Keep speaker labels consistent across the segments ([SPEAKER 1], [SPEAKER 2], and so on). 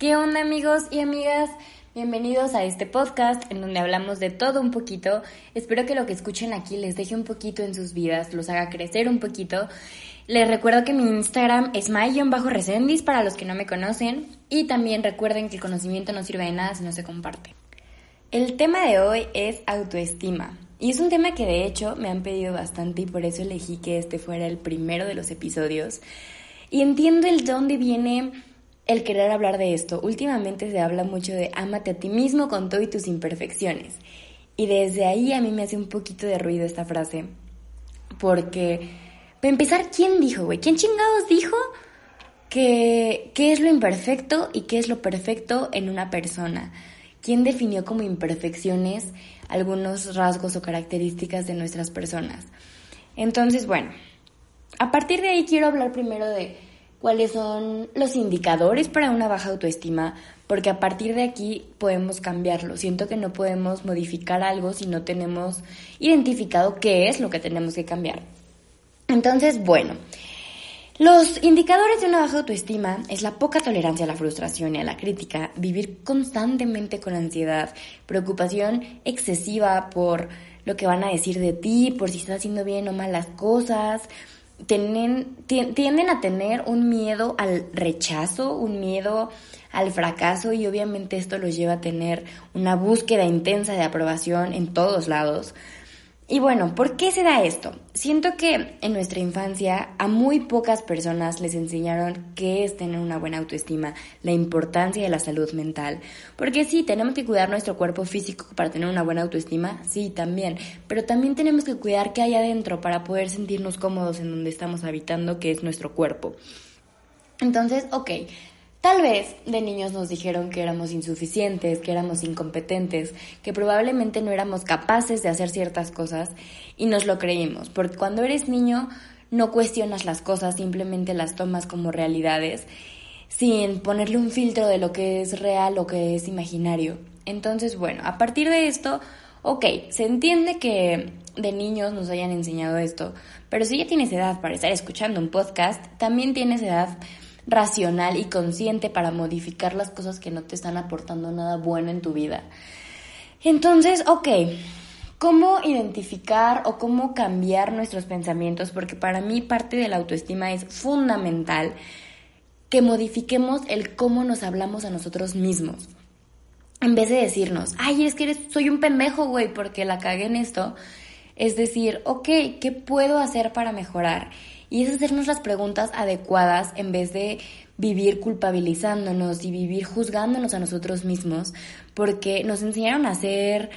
[SPEAKER 1] ¿Qué onda amigos y amigas? Bienvenidos a este podcast en donde hablamos de todo un poquito. Espero que lo que escuchen aquí les deje un poquito en sus vidas, los haga crecer un poquito. Les recuerdo que mi Instagram es my-resendis para los que no me conocen y también recuerden que el conocimiento no sirve de nada si no se comparte. El tema de hoy es autoestima. Y es un tema que de hecho me han pedido bastante y por eso elegí que este fuera el primero de los episodios. Y entiendo el dónde viene el querer hablar de esto. Últimamente se habla mucho de ámate a ti mismo con todo y tus imperfecciones. Y desde ahí a mí me hace un poquito de ruido esta frase. Porque, para empezar, ¿quién dijo, güey? ¿Quién chingados dijo que qué es lo imperfecto y qué es lo perfecto en una persona? ¿Quién definió como imperfecciones algunos rasgos o características de nuestras personas? Entonces, bueno, a partir de ahí quiero hablar primero de cuáles son los indicadores para una baja autoestima, porque a partir de aquí podemos cambiarlo. Siento que no podemos modificar algo si no tenemos identificado qué es lo que tenemos que cambiar. Entonces, bueno, los indicadores de una baja autoestima es la poca tolerancia a la frustración y a la crítica, vivir constantemente con ansiedad, preocupación excesiva por lo que van a decir de ti, por si estás haciendo bien o mal las cosas, tienden a tener un miedo al rechazo, un miedo al fracaso y obviamente esto los lleva a tener una búsqueda intensa de aprobación en todos lados. Y bueno, ¿por qué se da esto? Siento que en nuestra infancia a muy pocas personas les enseñaron qué es tener una buena autoestima, la importancia de la salud mental. Porque sí, tenemos que cuidar nuestro cuerpo físico para tener una buena autoestima, sí, también. Pero también tenemos que cuidar qué hay adentro para poder sentirnos cómodos en donde estamos habitando, que es nuestro cuerpo. Entonces, ok, Tal vez de niños nos dijeron que éramos insuficientes, que éramos incompetentes, que probablemente no éramos capaces de hacer ciertas cosas y nos lo creímos, porque cuando eres niño no cuestionas las cosas, simplemente las tomas como realidades sin ponerle un filtro de lo que es real o que es imaginario. Entonces, bueno, a partir de esto, ok, se entiende que de niños nos hayan enseñado esto, pero si ya tienes edad para estar escuchando un podcast, también tienes edad racional y consciente para modificar las cosas que no te están aportando nada bueno en tu vida. Entonces, ok, ¿cómo identificar o cómo cambiar nuestros pensamientos? Porque para mí parte de la autoestima es fundamental que modifiquemos el cómo nos hablamos a nosotros mismos. En vez de decirnos, ay, es que soy un pendejo, güey, porque la cagué en esto, es decir, ok, ¿qué puedo hacer para mejorar? Y es hacernos las preguntas adecuadas en vez de vivir culpabilizándonos y vivir juzgándonos a nosotros mismos, porque nos enseñaron a ser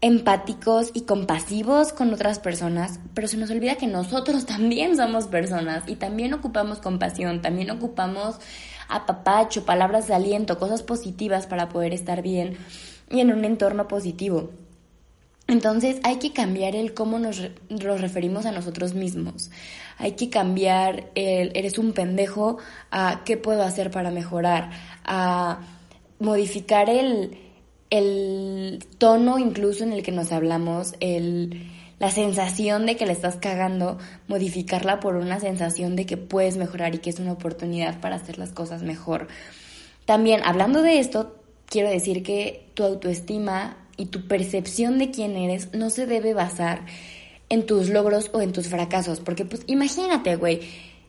[SPEAKER 1] empáticos y compasivos con otras personas, pero se nos olvida que nosotros también somos personas y también ocupamos compasión, también ocupamos apapacho, palabras de aliento, cosas positivas para poder estar bien y en un entorno positivo. Entonces hay que cambiar el cómo nos, referimos a nosotros mismos. Hay que cambiar el eres un pendejo a qué puedo hacer para mejorar, a modificar el, el tono incluso en el que nos hablamos, el, la sensación de que le estás cagando, modificarla por una sensación de que puedes mejorar y que es una oportunidad para hacer las cosas mejor. También, hablando de esto, quiero decir que tu autoestima y tu percepción de quién eres no se debe basar en tus logros o en tus fracasos. Porque pues imagínate, güey,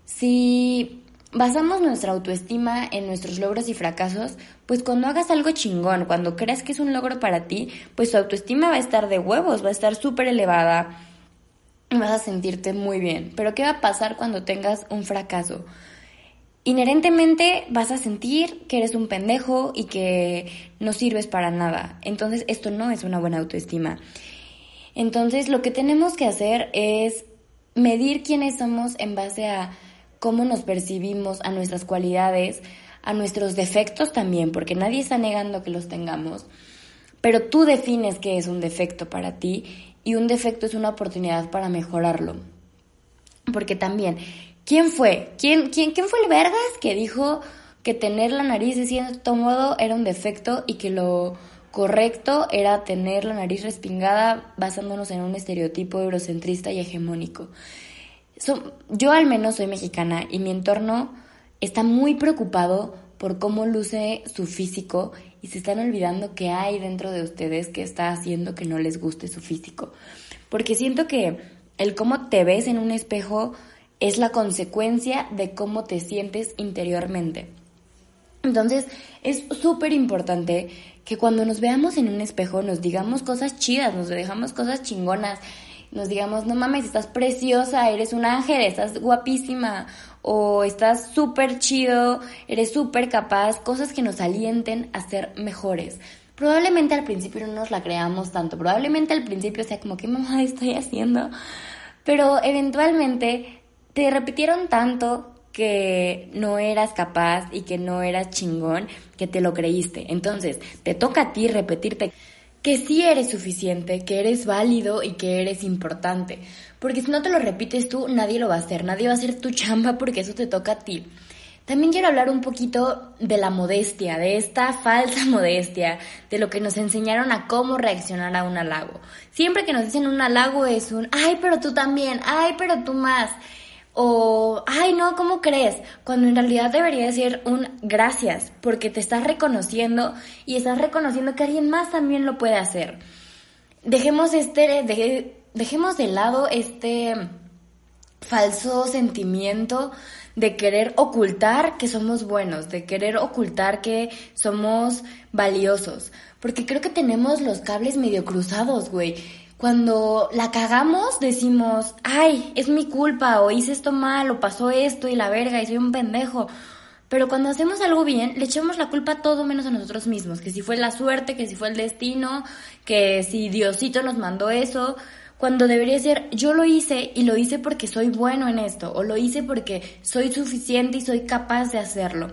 [SPEAKER 1] si basamos nuestra autoestima en nuestros logros y fracasos, pues cuando hagas algo chingón, cuando creas que es un logro para ti, pues tu autoestima va a estar de huevos, va a estar súper elevada y vas a sentirte muy bien. Pero ¿qué va a pasar cuando tengas un fracaso? Inherentemente vas a sentir que eres un pendejo y que no sirves para nada. Entonces esto no es una buena autoestima. Entonces lo que tenemos que hacer es medir quiénes somos en base a cómo nos percibimos, a nuestras cualidades, a nuestros defectos también, porque nadie está negando que los tengamos. Pero tú defines qué es un defecto para ti y un defecto es una oportunidad para mejorarlo. Porque también ¿Quién fue? ¿Quién, quién, quién fue el vergas que dijo que tener la nariz de cierto modo era un defecto y que lo correcto era tener la nariz respingada basándonos en un estereotipo eurocentrista y hegemónico? yo al menos soy mexicana y mi entorno está muy preocupado por cómo luce su físico y se están olvidando que hay dentro de ustedes que está haciendo que no les guste su físico. Porque siento que el cómo te ves en un espejo es la consecuencia de cómo te sientes interiormente. Entonces es súper importante que cuando nos veamos en un espejo nos digamos cosas chidas, nos dejamos cosas chingonas, nos digamos, no mames, estás preciosa, eres un ángel, estás guapísima, o estás súper chido, eres súper capaz, cosas que nos alienten a ser mejores. Probablemente al principio no nos la creamos tanto, probablemente al principio sea como, ¿qué mamá estoy haciendo? Pero eventualmente te repitieron tanto que no eras capaz y que no eras chingón, que te lo creíste. Entonces, te toca a ti repetirte que sí eres suficiente, que eres válido y que eres importante. Porque si no te lo repites tú, nadie lo va a hacer, nadie va a hacer tu chamba porque eso te toca a ti. También quiero hablar un poquito de la modestia, de esta falsa modestia, de lo que nos enseñaron a cómo reaccionar a un halago. Siempre que nos dicen un halago es un, ay, pero tú también, ay, pero tú más. O, ay, no, ¿cómo crees? Cuando en realidad debería ser un gracias, porque te estás reconociendo y estás reconociendo que alguien más también lo puede hacer. Dejemos este, dejemos de lado este falso sentimiento de querer ocultar que somos buenos, de querer ocultar que somos valiosos, porque creo que tenemos los cables medio cruzados, güey. Cuando la cagamos decimos, ay, es mi culpa, o hice esto mal, o pasó esto y la verga, y soy un pendejo. Pero cuando hacemos algo bien, le echamos la culpa todo menos a nosotros mismos, que si fue la suerte, que si fue el destino, que si Diosito nos mandó eso, cuando debería ser yo lo hice y lo hice porque soy bueno en esto, o lo hice porque soy suficiente y soy capaz de hacerlo.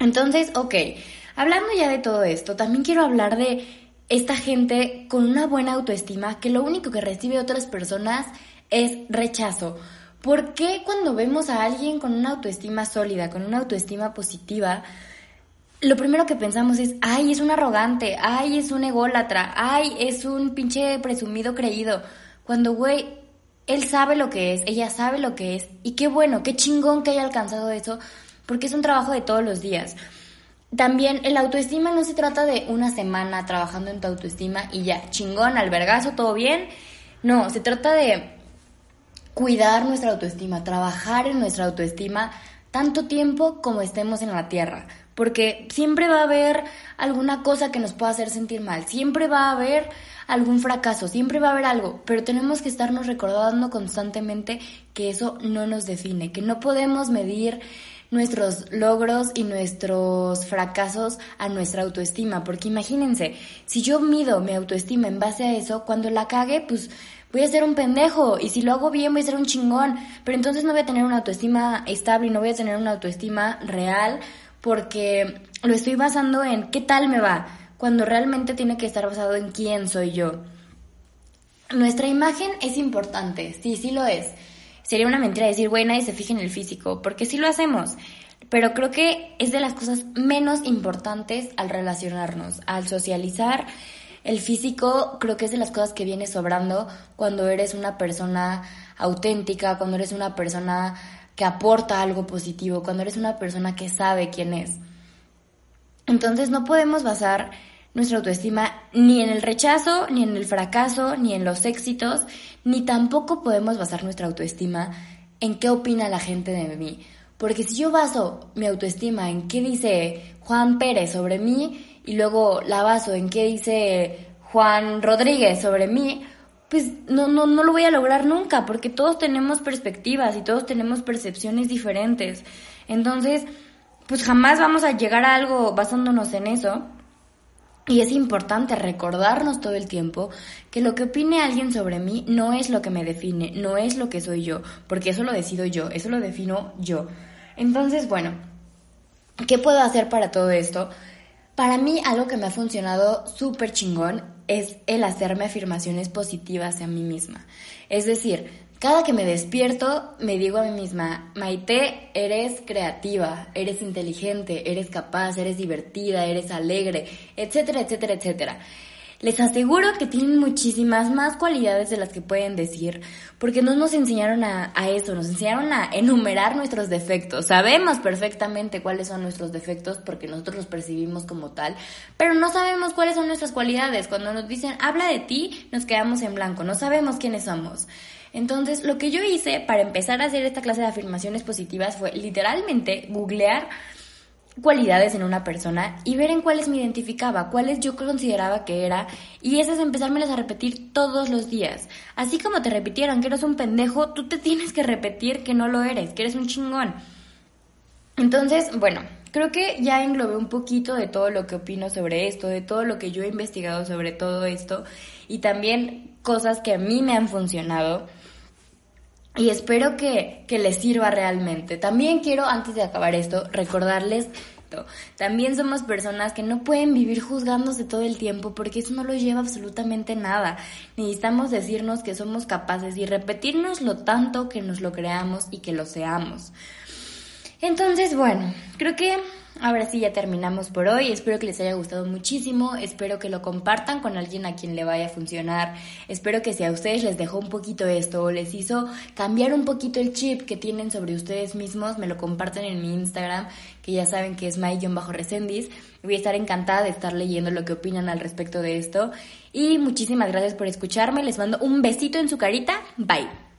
[SPEAKER 1] Entonces, ok, hablando ya de todo esto, también quiero hablar de esta gente con una buena autoestima que lo único que recibe de otras personas es rechazo. ¿Por qué cuando vemos a alguien con una autoestima sólida, con una autoestima positiva, lo primero que pensamos es, ay, es un arrogante, ay, es un ególatra, ay, es un pinche presumido creído? Cuando, güey, él sabe lo que es, ella sabe lo que es, y qué bueno, qué chingón que haya alcanzado eso, porque es un trabajo de todos los días. También el autoestima no se trata de una semana trabajando en tu autoestima y ya, chingón, albergazo, todo bien. No, se trata de cuidar nuestra autoestima, trabajar en nuestra autoestima tanto tiempo como estemos en la tierra. Porque siempre va a haber alguna cosa que nos pueda hacer sentir mal, siempre va a haber algún fracaso, siempre va a haber algo, pero tenemos que estarnos recordando constantemente que eso no nos define, que no podemos medir nuestros logros y nuestros fracasos a nuestra autoestima. Porque imagínense, si yo mido mi autoestima en base a eso, cuando la cague, pues voy a ser un pendejo. Y si lo hago bien, voy a ser un chingón. Pero entonces no voy a tener una autoestima estable y no voy a tener una autoestima real porque lo estoy basando en qué tal me va, cuando realmente tiene que estar basado en quién soy yo. Nuestra imagen es importante, sí, sí lo es sería una mentira decir, güey, nadie se fija en el físico, porque sí lo hacemos. Pero creo que es de las cosas menos importantes al relacionarnos, al socializar. El físico creo que es de las cosas que viene sobrando cuando eres una persona auténtica, cuando eres una persona que aporta algo positivo, cuando eres una persona que sabe quién es. Entonces no podemos basar nuestra autoestima ni en el rechazo, ni en el fracaso, ni en los éxitos, ni tampoco podemos basar nuestra autoestima en qué opina la gente de mí. Porque si yo baso mi autoestima en qué dice Juan Pérez sobre mí y luego la baso en qué dice Juan Rodríguez sobre mí, pues no, no, no lo voy a lograr nunca, porque todos tenemos perspectivas y todos tenemos percepciones diferentes. Entonces, pues jamás vamos a llegar a algo basándonos en eso. Y es importante recordarnos todo el tiempo que lo que opine alguien sobre mí no es lo que me define, no es lo que soy yo, porque eso lo decido yo, eso lo defino yo. Entonces, bueno, ¿qué puedo hacer para todo esto? Para mí algo que me ha funcionado súper chingón es el hacerme afirmaciones positivas a mí misma. Es decir, cada que me despierto, me digo a mí misma, Maite, eres creativa, eres inteligente, eres capaz, eres divertida, eres alegre, etcétera, etcétera, etcétera. Les aseguro que tienen muchísimas más cualidades de las que pueden decir, porque no nos enseñaron a, eso, nos enseñaron a enumerar nuestros defectos. Sabemos perfectamente cuáles son nuestros defectos porque nosotros los percibimos como tal, pero no sabemos cuáles son nuestras cualidades. Cuando nos dicen, habla de ti, nos quedamos en blanco, no sabemos quiénes somos. Entonces, lo que yo hice para empezar a hacer esta clase de afirmaciones positivas fue literalmente googlear cualidades en una persona y ver en cuáles me identificaba, cuáles yo consideraba que era, y esas empezármelas a repetir todos los días. Así como te repitieron que eres un pendejo, tú te tienes que repetir que no lo eres, que eres un chingón. Entonces, bueno, creo que ya englobé un poquito de todo lo que opino sobre esto, de todo lo que yo he investigado sobre todo esto, y también cosas que a mí me han funcionado. Y espero que, que les sirva realmente. También quiero, antes de acabar esto, recordarles también somos personas que no pueden vivir juzgándose todo el tiempo porque eso no lo lleva absolutamente nada. Necesitamos decirnos que somos capaces y repetirnos lo tanto que nos lo creamos y que lo seamos. Entonces, bueno, creo que ahora sí ya terminamos por hoy. Espero que les haya gustado muchísimo. Espero que lo compartan con alguien a quien le vaya a funcionar. Espero que si a ustedes les dejó un poquito esto o les hizo cambiar un poquito el chip que tienen sobre ustedes mismos, me lo comparten en mi Instagram, que ya saben que es my-recendis. Voy a estar encantada de estar leyendo lo que opinan al respecto de esto. Y muchísimas gracias por escucharme. Les mando un besito en su carita. Bye.